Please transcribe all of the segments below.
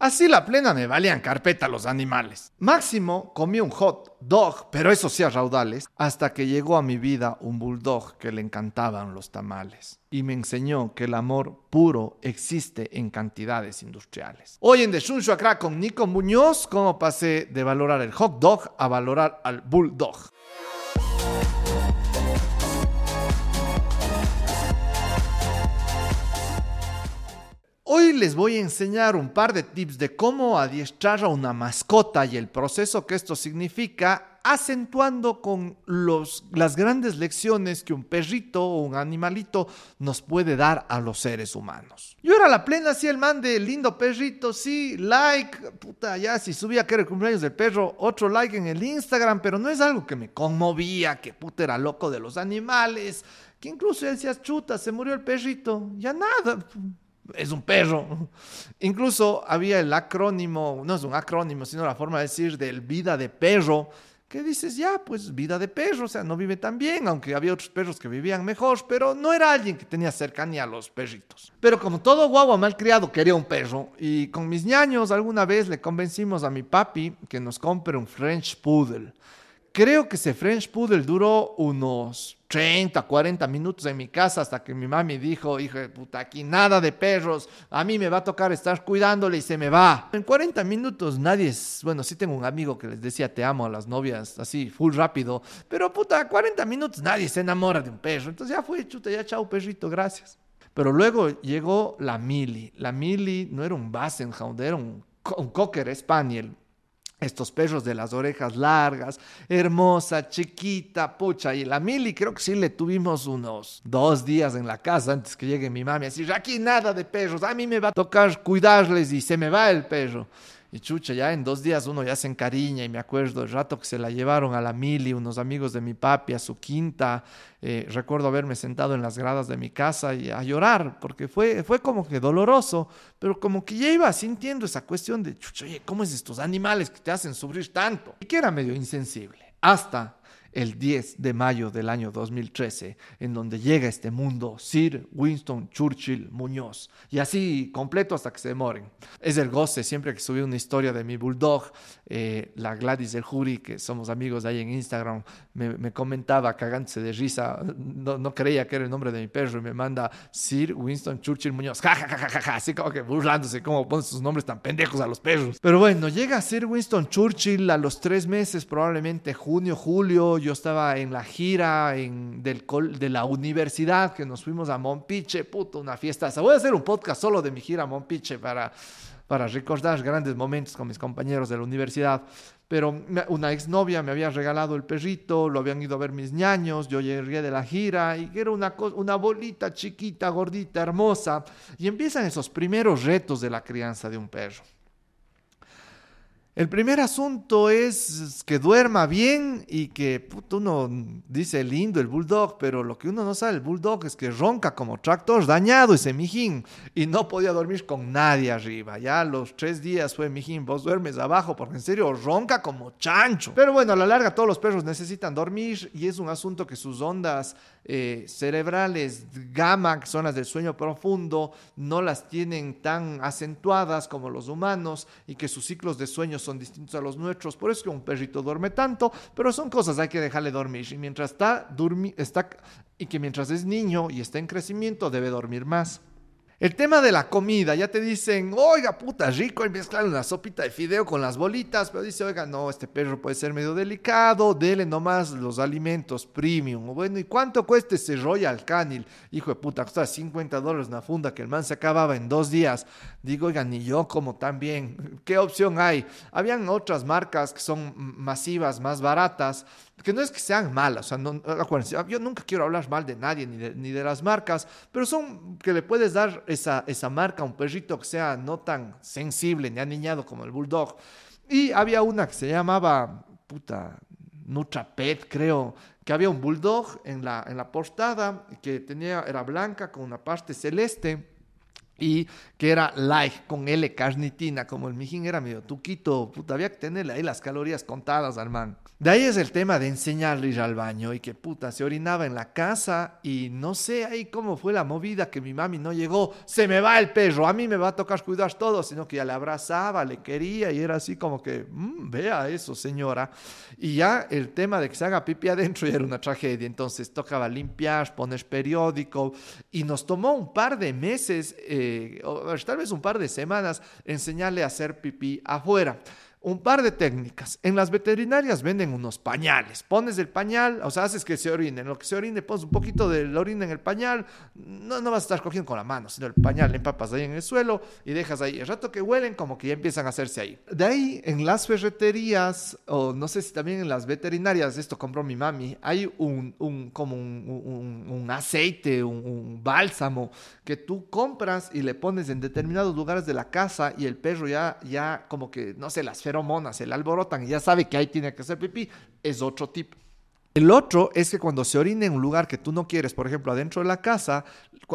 Así la plena me valían carpeta los animales. Máximo comí un hot dog, pero eso sí a raudales, hasta que llegó a mi vida un bulldog que le encantaban los tamales. Y me enseñó que el amor puro existe en cantidades industriales. Hoy en The Shunshu Acra con Nico Muñoz, cómo pasé de valorar el hot dog a valorar al bulldog. Hoy les voy a enseñar un par de tips de cómo adiestrar a una mascota y el proceso que esto significa, acentuando con los, las grandes lecciones que un perrito o un animalito nos puede dar a los seres humanos. Yo era la plena, sí, el man de lindo perrito, sí, like, puta, ya si subía que era el cumpleaños del perro, otro like en el Instagram, pero no es algo que me conmovía, que puta era loco de los animales, que incluso él decía, chuta, se murió el perrito, ya nada es un perro. Incluso había el acrónimo, no es un acrónimo, sino la forma de decir del vida de perro, que dices, ya, pues vida de perro, o sea, no vive tan bien, aunque había otros perros que vivían mejor, pero no era alguien que tenía cercanía a los perritos. Pero como todo guagua malcriado quería un perro, y con mis ñaños alguna vez le convencimos a mi papi que nos compre un French Poodle. Creo que ese French Poodle duró unos 30, 40 minutos en mi casa hasta que mi mami dijo, hijo de puta, aquí nada de perros, a mí me va a tocar estar cuidándole y se me va. En 40 minutos nadie es, bueno, sí tengo un amigo que les decía te amo a las novias, así, full rápido, pero puta, 40 minutos nadie se enamora de un perro. Entonces ya fue, chuta, ya chao perrito, gracias. Pero luego llegó la Mili. La Mili no era un Bassenhound, era un, un Cocker Spaniel estos perros de las orejas largas, hermosa, chiquita, pucha. Y la Mili creo que sí le tuvimos unos dos días en la casa antes que llegue mi mami. Así, aquí nada de perros, a mí me va a tocar cuidarles y se me va el perro. Y chucha, ya en dos días uno ya se encariña y me acuerdo el rato que se la llevaron a la mili, unos amigos de mi papi, a su quinta. Eh, recuerdo haberme sentado en las gradas de mi casa y a llorar, porque fue, fue como que doloroso, pero como que ya iba sintiendo esa cuestión de, chucha, oye, ¿cómo es estos animales que te hacen sufrir tanto? Y que era medio insensible. Hasta el 10 de mayo del año 2013, en donde llega a este mundo Sir Winston Churchill Muñoz. Y así completo hasta que se moren. Es el goce siempre que subí una historia de mi bulldog, eh, la Gladys del Jury, que somos amigos ahí en Instagram, me, comentaba cagándose de risa, no, creía que era el nombre de mi perro y me manda Sir Winston Churchill Muñoz, ja, ja, ja, ja, así como que burlándose, cómo ponen sus nombres tan pendejos a los perros. Pero bueno, llega Sir Winston Churchill a los tres meses, probablemente junio, julio, yo estaba en la gira en, del, de la universidad, que nos fuimos a Mompiche, puto, una fiesta. voy a hacer un podcast solo de mi gira a para, para recordar grandes momentos con mis compañeros de la universidad. Pero una exnovia me había regalado el perrito, lo habían ido a ver mis ñaños, yo llegué de la gira y era una, una bolita chiquita, gordita, hermosa. Y empiezan esos primeros retos de la crianza de un perro. El primer asunto es que duerma bien y que uno dice lindo el bulldog, pero lo que uno no sabe el bulldog es que ronca como tractor dañado ese mijín y no podía dormir con nadie arriba. Ya los tres días fue mijín, vos duermes abajo porque en serio ronca como chancho. Pero bueno, a la larga todos los perros necesitan dormir y es un asunto que sus ondas eh, cerebrales gamma, que son las del sueño profundo, no las tienen tan acentuadas como los humanos y que sus ciclos de sueño son distintos a los nuestros. Por eso es que un perrito duerme tanto, pero son cosas, hay que dejarle dormir. Y mientras está, está y que mientras es niño y está en crecimiento, debe dormir más. El tema de la comida, ya te dicen, oiga, puta, rico, y mezclar una sopita de fideo con las bolitas, pero dice, oiga, no, este perro puede ser medio delicado, dele nomás los alimentos premium. Bueno, ¿y cuánto cuesta ese Royal Canil? Hijo de puta, costaba 50 dólares una funda que el man se acababa en dos días. Digo, oiga, ni yo como también. ¿Qué opción hay? Habían otras marcas que son masivas, más baratas, que no es que sean malas, o sea, acuérdense, yo nunca quiero hablar mal de nadie ni de, ni de las marcas, pero son que le puedes dar esa, esa marca a un perrito que sea no tan sensible ni aniñado como el bulldog. Y había una que se llamaba, puta, Nutrapet, creo, que había un bulldog en la, en la portada que tenía, era blanca con una parte celeste y que era light con L carnitina, como el mijín era medio tuquito, puta, había que tenerle ahí las calorías contadas al man. De ahí es el tema de enseñarle ir al baño y que puta, se orinaba en la casa y no sé ahí cómo fue la movida que mi mami no llegó, se me va el perro, a mí me va a tocar cuidar todo, sino que ya le abrazaba, le quería y era así como que, mm, vea eso señora. Y ya el tema de que se haga pipi adentro ya era una tragedia, entonces tocaba limpiar, poner periódico y nos tomó un par de meses. Eh, tal vez un par de semanas, enseñarle a hacer pipí afuera un par de técnicas. En las veterinarias venden unos pañales. Pones el pañal, o sea, haces que se orine. En lo que se orine, pones un poquito de la orina en el pañal. No, no vas a estar cogiendo con la mano, sino el pañal empapas ahí en el suelo y dejas ahí. El rato que huelen, como que ya empiezan a hacerse ahí. De ahí, en las ferreterías, o no sé si también en las veterinarias, esto compró mi mami, hay un, un como un, un, aceite, un bálsamo que tú compras y le pones en determinados lugares de la casa y el perro ya, ya como que, no sé, las feromonas se le alborotan y ya sabe que ahí tiene que hacer pipí, es otro tipo. El otro es que cuando se orine en un lugar que tú no quieres, por ejemplo, adentro de la casa,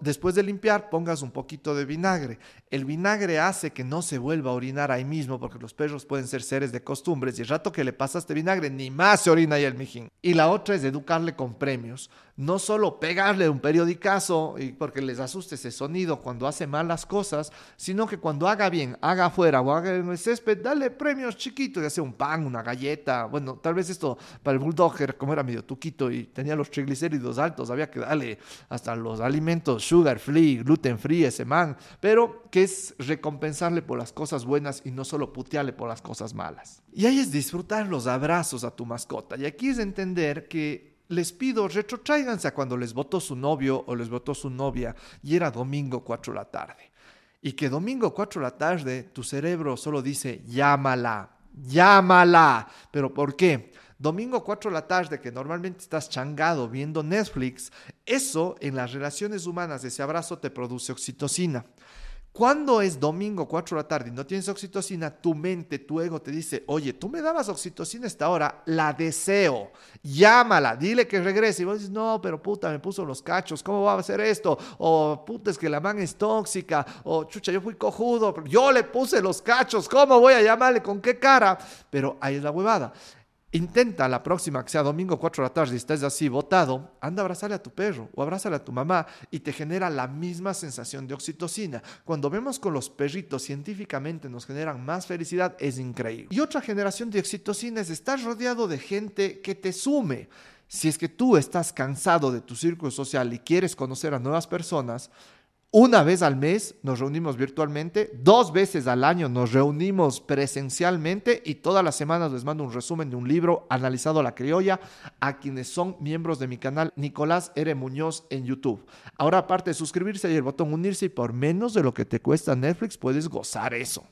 después de limpiar, pongas un poquito de vinagre. El vinagre hace que no se vuelva a orinar ahí mismo, porque los perros pueden ser seres de costumbres y el rato que le pasaste vinagre, ni más se orina ahí el mijín. Y la otra es educarle con premios. No solo pegarle un periodicazo y porque les asuste ese sonido cuando hace malas cosas, sino que cuando haga bien, haga afuera o haga en el césped, dale premios chiquitos, ya sea un pan, una galleta. Bueno, tal vez esto para el bulldogger, como era medio tuquito y tenía los triglicéridos altos, había que darle hasta los alimentos sugar free, gluten free, ese man. Pero que es recompensarle por las cosas buenas y no solo putearle por las cosas malas. Y ahí es disfrutar los abrazos a tu mascota. Y aquí es entender que les pido, retrotráiganse a cuando les votó su novio o les votó su novia y era domingo 4 de la tarde. Y que domingo 4 de la tarde tu cerebro solo dice, llámala, llámala. ¿Pero por qué? Domingo 4 de la tarde, que normalmente estás changado viendo Netflix, eso en las relaciones humanas, ese abrazo te produce oxitocina. Cuando es domingo 4 de la tarde y no tienes oxitocina, tu mente, tu ego te dice, oye, tú me dabas oxitocina esta hora, la deseo, llámala, dile que regrese. Y vos dices, no, pero puta, me puso los cachos, ¿cómo va a hacer esto? O puta, es que la man es tóxica, o chucha, yo fui cojudo, yo le puse los cachos, ¿cómo voy a llamarle? ¿Con qué cara? Pero ahí es la huevada. Intenta la próxima, que sea domingo 4 de la tarde, y estés así botado, anda a abrazarle a tu perro o abrázale a tu mamá y te genera la misma sensación de oxitocina. Cuando vemos con los perritos científicamente nos generan más felicidad, es increíble. Y otra generación de oxitocina es estar rodeado de gente que te sume. Si es que tú estás cansado de tu círculo social y quieres conocer a nuevas personas, una vez al mes nos reunimos virtualmente, dos veces al año nos reunimos presencialmente y todas las semanas les mando un resumen de un libro analizado la criolla a quienes son miembros de mi canal Nicolás R. Muñoz en YouTube. Ahora aparte de suscribirse y el botón unirse y por menos de lo que te cuesta Netflix puedes gozar eso.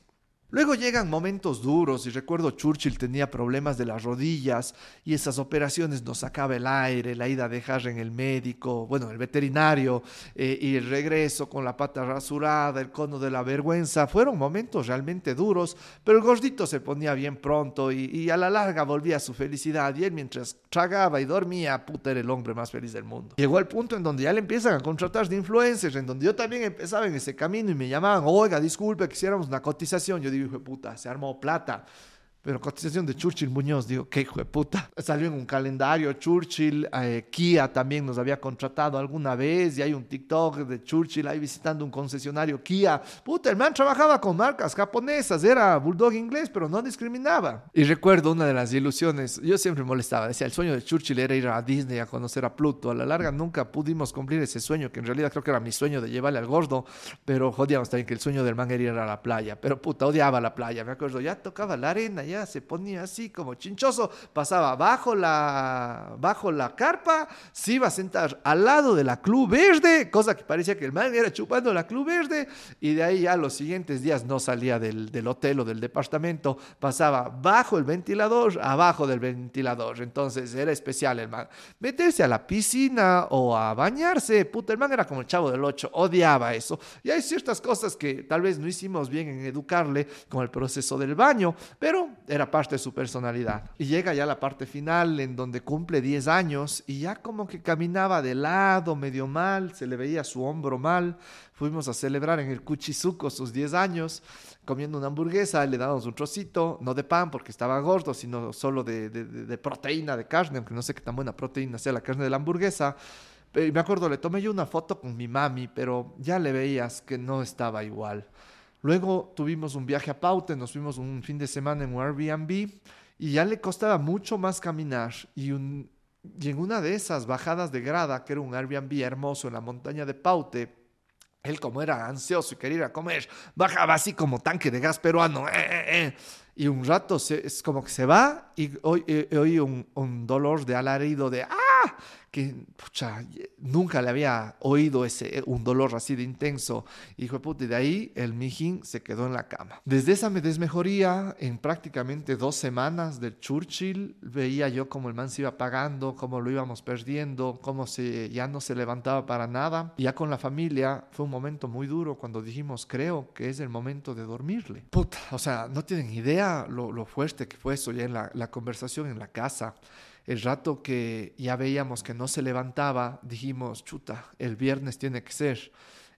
Luego llegan momentos duros y recuerdo Churchill tenía problemas de las rodillas y esas operaciones nos sacaba el aire, la ida de dejar en el médico, bueno, el veterinario eh, y el regreso con la pata rasurada, el cono de la vergüenza. Fueron momentos realmente duros, pero el gordito se ponía bien pronto y, y a la larga volvía a su felicidad y él mientras tragaba y dormía, puta, era el hombre más feliz del mundo. Llegó el punto en donde ya le empiezan a contratar de influencers, en donde yo también empezaba en ese camino y me llamaban, oiga, disculpe, quisiéramos una cotización. Yo hijo de puta, se armó plata. Pero cotización de Churchill Muñoz, digo, qué hijo de puta. Salió en un calendario Churchill, eh, Kia también nos había contratado alguna vez y hay un TikTok de Churchill ahí visitando un concesionario Kia. Puta, el man trabajaba con marcas japonesas, era bulldog inglés, pero no discriminaba. Y recuerdo una de las ilusiones, yo siempre molestaba, decía, el sueño de Churchill era ir a Disney a conocer a Pluto. A la larga nunca pudimos cumplir ese sueño, que en realidad creo que era mi sueño de llevarle al gordo, pero jodíamos también que el sueño del man era ir a la playa. Pero puta, odiaba la playa, me acuerdo, ya tocaba la arena, ya se ponía así como chinchoso, pasaba bajo la, bajo la carpa, se iba a sentar al lado de la Club Verde, cosa que parecía que el man era chupando la Club Verde, y de ahí ya los siguientes días no salía del, del hotel o del departamento, pasaba bajo el ventilador, abajo del ventilador, entonces era especial el man. Meterse a la piscina o a bañarse, puta, el man era como el chavo del 8, odiaba eso, y hay ciertas cosas que tal vez no hicimos bien en educarle, como el proceso del baño, pero era parte de su personalidad. Y llega ya la parte final en donde cumple 10 años y ya como que caminaba de lado, medio mal, se le veía su hombro mal. Fuimos a celebrar en el Cuchizuco sus 10 años, comiendo una hamburguesa, le dábamos un trocito, no de pan porque estaba gordo, sino solo de, de proteína, de carne, aunque no sé qué tan buena proteína sea la carne de la hamburguesa. Me acuerdo, le tomé yo una foto con mi mami, pero ya le veías que no estaba igual. Luego tuvimos un viaje a Paute, nos fuimos un fin de semana en un Airbnb y ya le costaba mucho más caminar. Y, en una de esas bajadas de grada, que era un Airbnb hermoso en la montaña de Paute, él como era ansioso y quería ir a comer, bajaba así como tanque de gas peruano. Eh, eh, eh. Y un rato es como que se va y oí un, un dolor de alarido de ¡ah! Que nunca le había oído ese, un dolor así de intenso. Hijo de puta, y de ahí el mijín se quedó en la cama. Desde esa desmejoría, en prácticamente dos semanas del Churchill, veía yo cómo el man se iba apagando, cómo lo íbamos perdiendo, cómo se, ya no se levantaba para nada. Ya con la familia fue un momento muy duro cuando dijimos, creo que es el momento de dormirle. Puta, o sea, no tienen idea lo, fuerte que fue eso ya en la conversación en la casa el rato que ya veíamos que no se levantaba, dijimos, chuta, el viernes tiene que ser.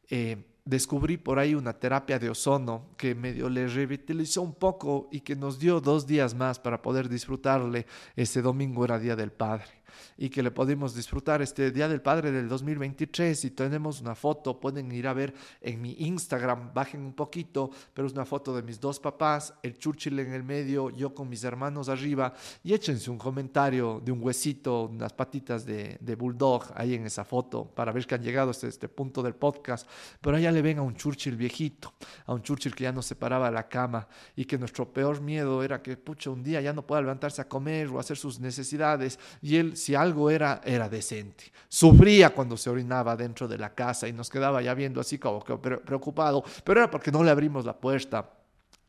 Eh, descubrí por ahí una terapia de ozono que medio le revitalizó un poco y que nos dio dos días más para poder disfrutarle. Ese domingo era Día del Padre y que le podemos disfrutar este Día del Padre del 2023 y tenemos una foto, pueden ir a ver en mi Instagram, bajen un poquito, pero es una foto de mis dos papás, el Churchill en el medio, yo con mis hermanos arriba y échense un comentario de un huesito, unas patitas de, bulldog ahí en esa foto para ver que han llegado hasta este punto del podcast, pero allá le ven a un Churchill viejito, a un Churchill que ya no se paraba la cama y que nuestro peor miedo era que, pucha, un día ya no pueda levantarse a comer o hacer sus necesidades y él si algo era, era decente. Sufría cuando se orinaba dentro de la casa y nos quedaba ya viendo así como que preocupado, pero era porque no le abrimos la puerta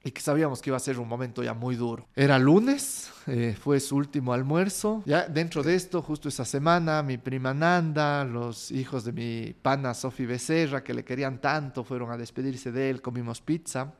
y que sabíamos que iba a ser un momento ya muy duro. Era lunes, eh, fue su último almuerzo. Ya dentro de esto, justo esa semana, mi prima Nanda, los hijos de mi pana Sofi Becerra, que le querían tanto, fueron a despedirse de él, comimos pizza.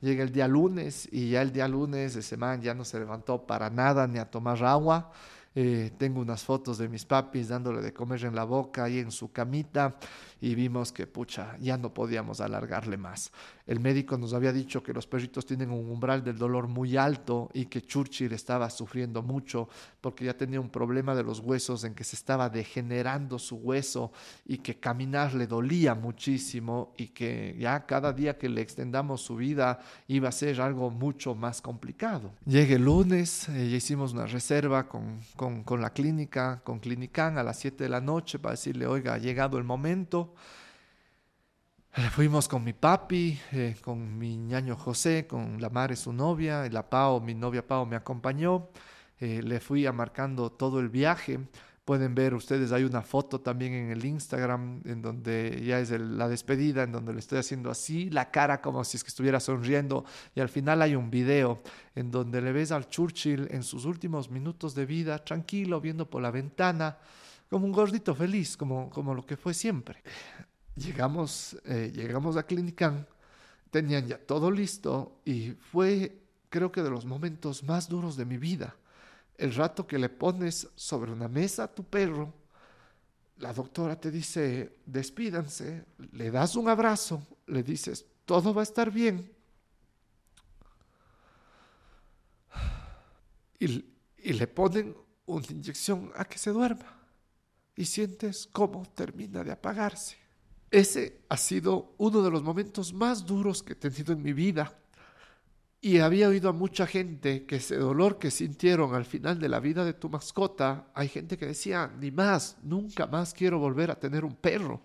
Llega el día lunes y ya el día lunes ese man ya no se levantó para nada ni a tomar agua. Eh, tengo unas fotos de mis papis dándole de comer en la boca y en su camita y vimos que, pucha, ya no podíamos alargarle más. El médico nos había dicho que los perritos tienen un umbral del dolor muy alto y que Churchill estaba sufriendo mucho porque ya tenía un problema de los huesos en que se estaba degenerando su hueso y que caminar le dolía muchísimo y que ya cada día que le extendamos su vida iba a ser algo mucho más complicado. Llegue el lunes, eh, ya hicimos una reserva con, con, con la clínica, con Clinican a las 7 de la noche para decirle, oiga, llegado el momento fuimos con mi papi, eh, con mi ñaño José, con la madre, su novia, y la Pao, mi novia Pao me acompañó. Eh, le fui amarcando todo el viaje. Pueden ver ustedes, hay una foto también en el Instagram en donde ya es la despedida, en donde le estoy haciendo así, la cara como si es que estuviera sonriendo. Y al final hay un video en donde le ves al Churchill en sus últimos minutos de vida, tranquilo, viendo por la ventana, como un gordito feliz, como, como lo que fue siempre. Llegamos, eh, llegamos a Clinican, tenían ya todo listo y fue, creo que, de los momentos más duros de mi vida. El rato que le pones sobre una mesa a tu perro, la doctora te dice, despídanse, le das un abrazo, le dices, todo va a estar bien. Y, y le ponen una inyección a que se duerma. Y sientes cómo termina de apagarse. Ese ha sido uno de los momentos más duros que he tenido en mi vida. Y había oído a mucha gente que ese dolor que sintieron al final de la vida de tu mascota, hay gente que decía, ni más, nunca más quiero volver a tener un perro.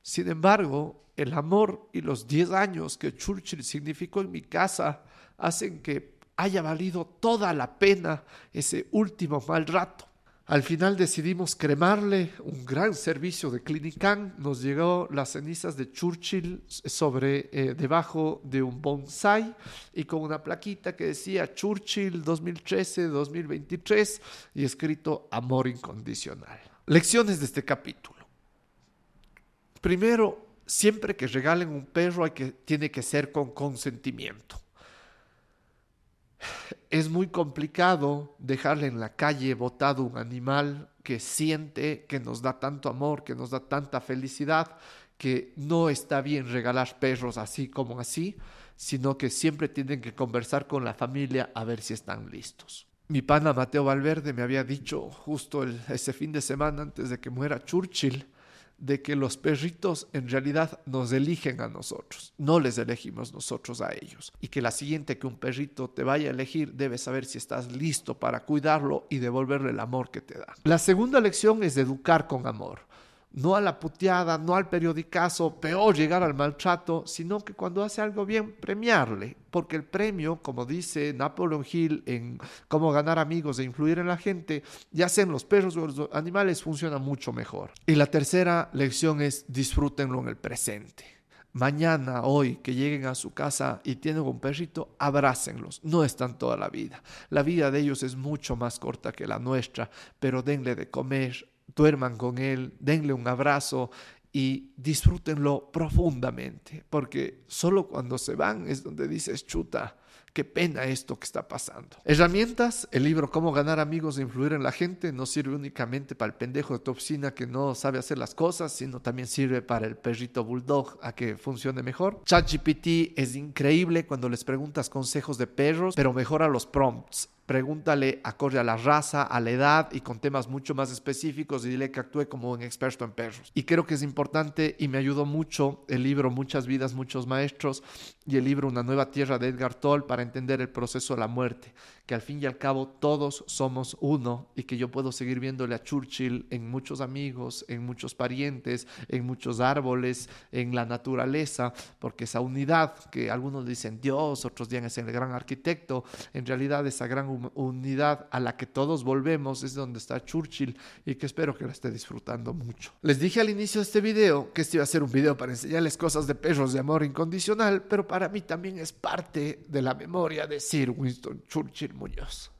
Sin embargo, el amor y los 10 años que Churchill significó en mi casa hacen que haya valido toda la pena ese último mal rato. Al final decidimos cremarle un gran servicio de Clinican. Nos llegó las cenizas de Churchill sobre eh, debajo de un bonsai y con una plaquita que decía Churchill 2013-2023 y escrito amor incondicional. Lecciones de este capítulo. Primero, siempre que regalen un perro hay que, tiene que ser con consentimiento es muy complicado dejarle en la calle botado un animal que siente, que nos da tanto amor, que nos da tanta felicidad, que no está bien regalar perros así como así, sino que siempre tienen que conversar con la familia a ver si están listos. Mi pana Mateo Valverde me había dicho justo ese fin de semana antes de que muera Churchill, de que los perritos en realidad nos eligen a nosotros, no les elegimos nosotros a ellos. Y que la siguiente que un perrito te vaya a elegir debes saber si estás listo para cuidarlo y devolverle el amor que te da. La segunda lección es educar con amor no a la puteada, no al periodicazo, peor llegar al maltrato, sino que cuando hace algo bien, premiarle, porque el premio, como dice Napoleon Hill en Cómo ganar amigos e influir en la gente, ya sean los perros o los animales, funciona mucho mejor. Y la tercera lección es disfrútenlo en el presente. Mañana, hoy, que lleguen a su casa y tienen un perrito, abrácenlos. No están toda la vida. La vida de ellos es mucho más corta que la nuestra, pero denle de comer, duerman con él, denle un abrazo y disfrútenlo profundamente, porque solo cuando se van es donde dices, chuta, qué pena esto que está pasando. Herramientas, el libro Cómo ganar amigos e influir en la gente no sirve únicamente para el pendejo de tu oficina que no sabe hacer las cosas, sino también sirve para el perrito bulldog a que funcione mejor. ChatGPT es increíble cuando les preguntas consejos de perros, pero mejora los prompts pregúntale acorde a la raza, a la edad y con temas mucho más específicos y dile que actúe como un experto en perros. Y creo que es importante y me ayudó mucho el libro Muchas vidas, muchos maestros y el libro Una nueva tierra de Edgar Toll para entender el proceso de la muerte, que al fin y al cabo todos somos uno y que yo puedo seguir viéndole a Churchill en muchos amigos, en muchos parientes, en muchos árboles, en la naturaleza, porque esa unidad que algunos dicen Dios, otros dicen es el gran arquitecto, en realidad esa gran unidad a la que todos volvemos es donde está Churchill y que espero que la esté disfrutando mucho. Les dije al inicio de este video que este iba a ser un video para enseñarles cosas de perros de amor incondicional, pero para mí también es parte de la memoria de Sir Winston Churchill Muñoz.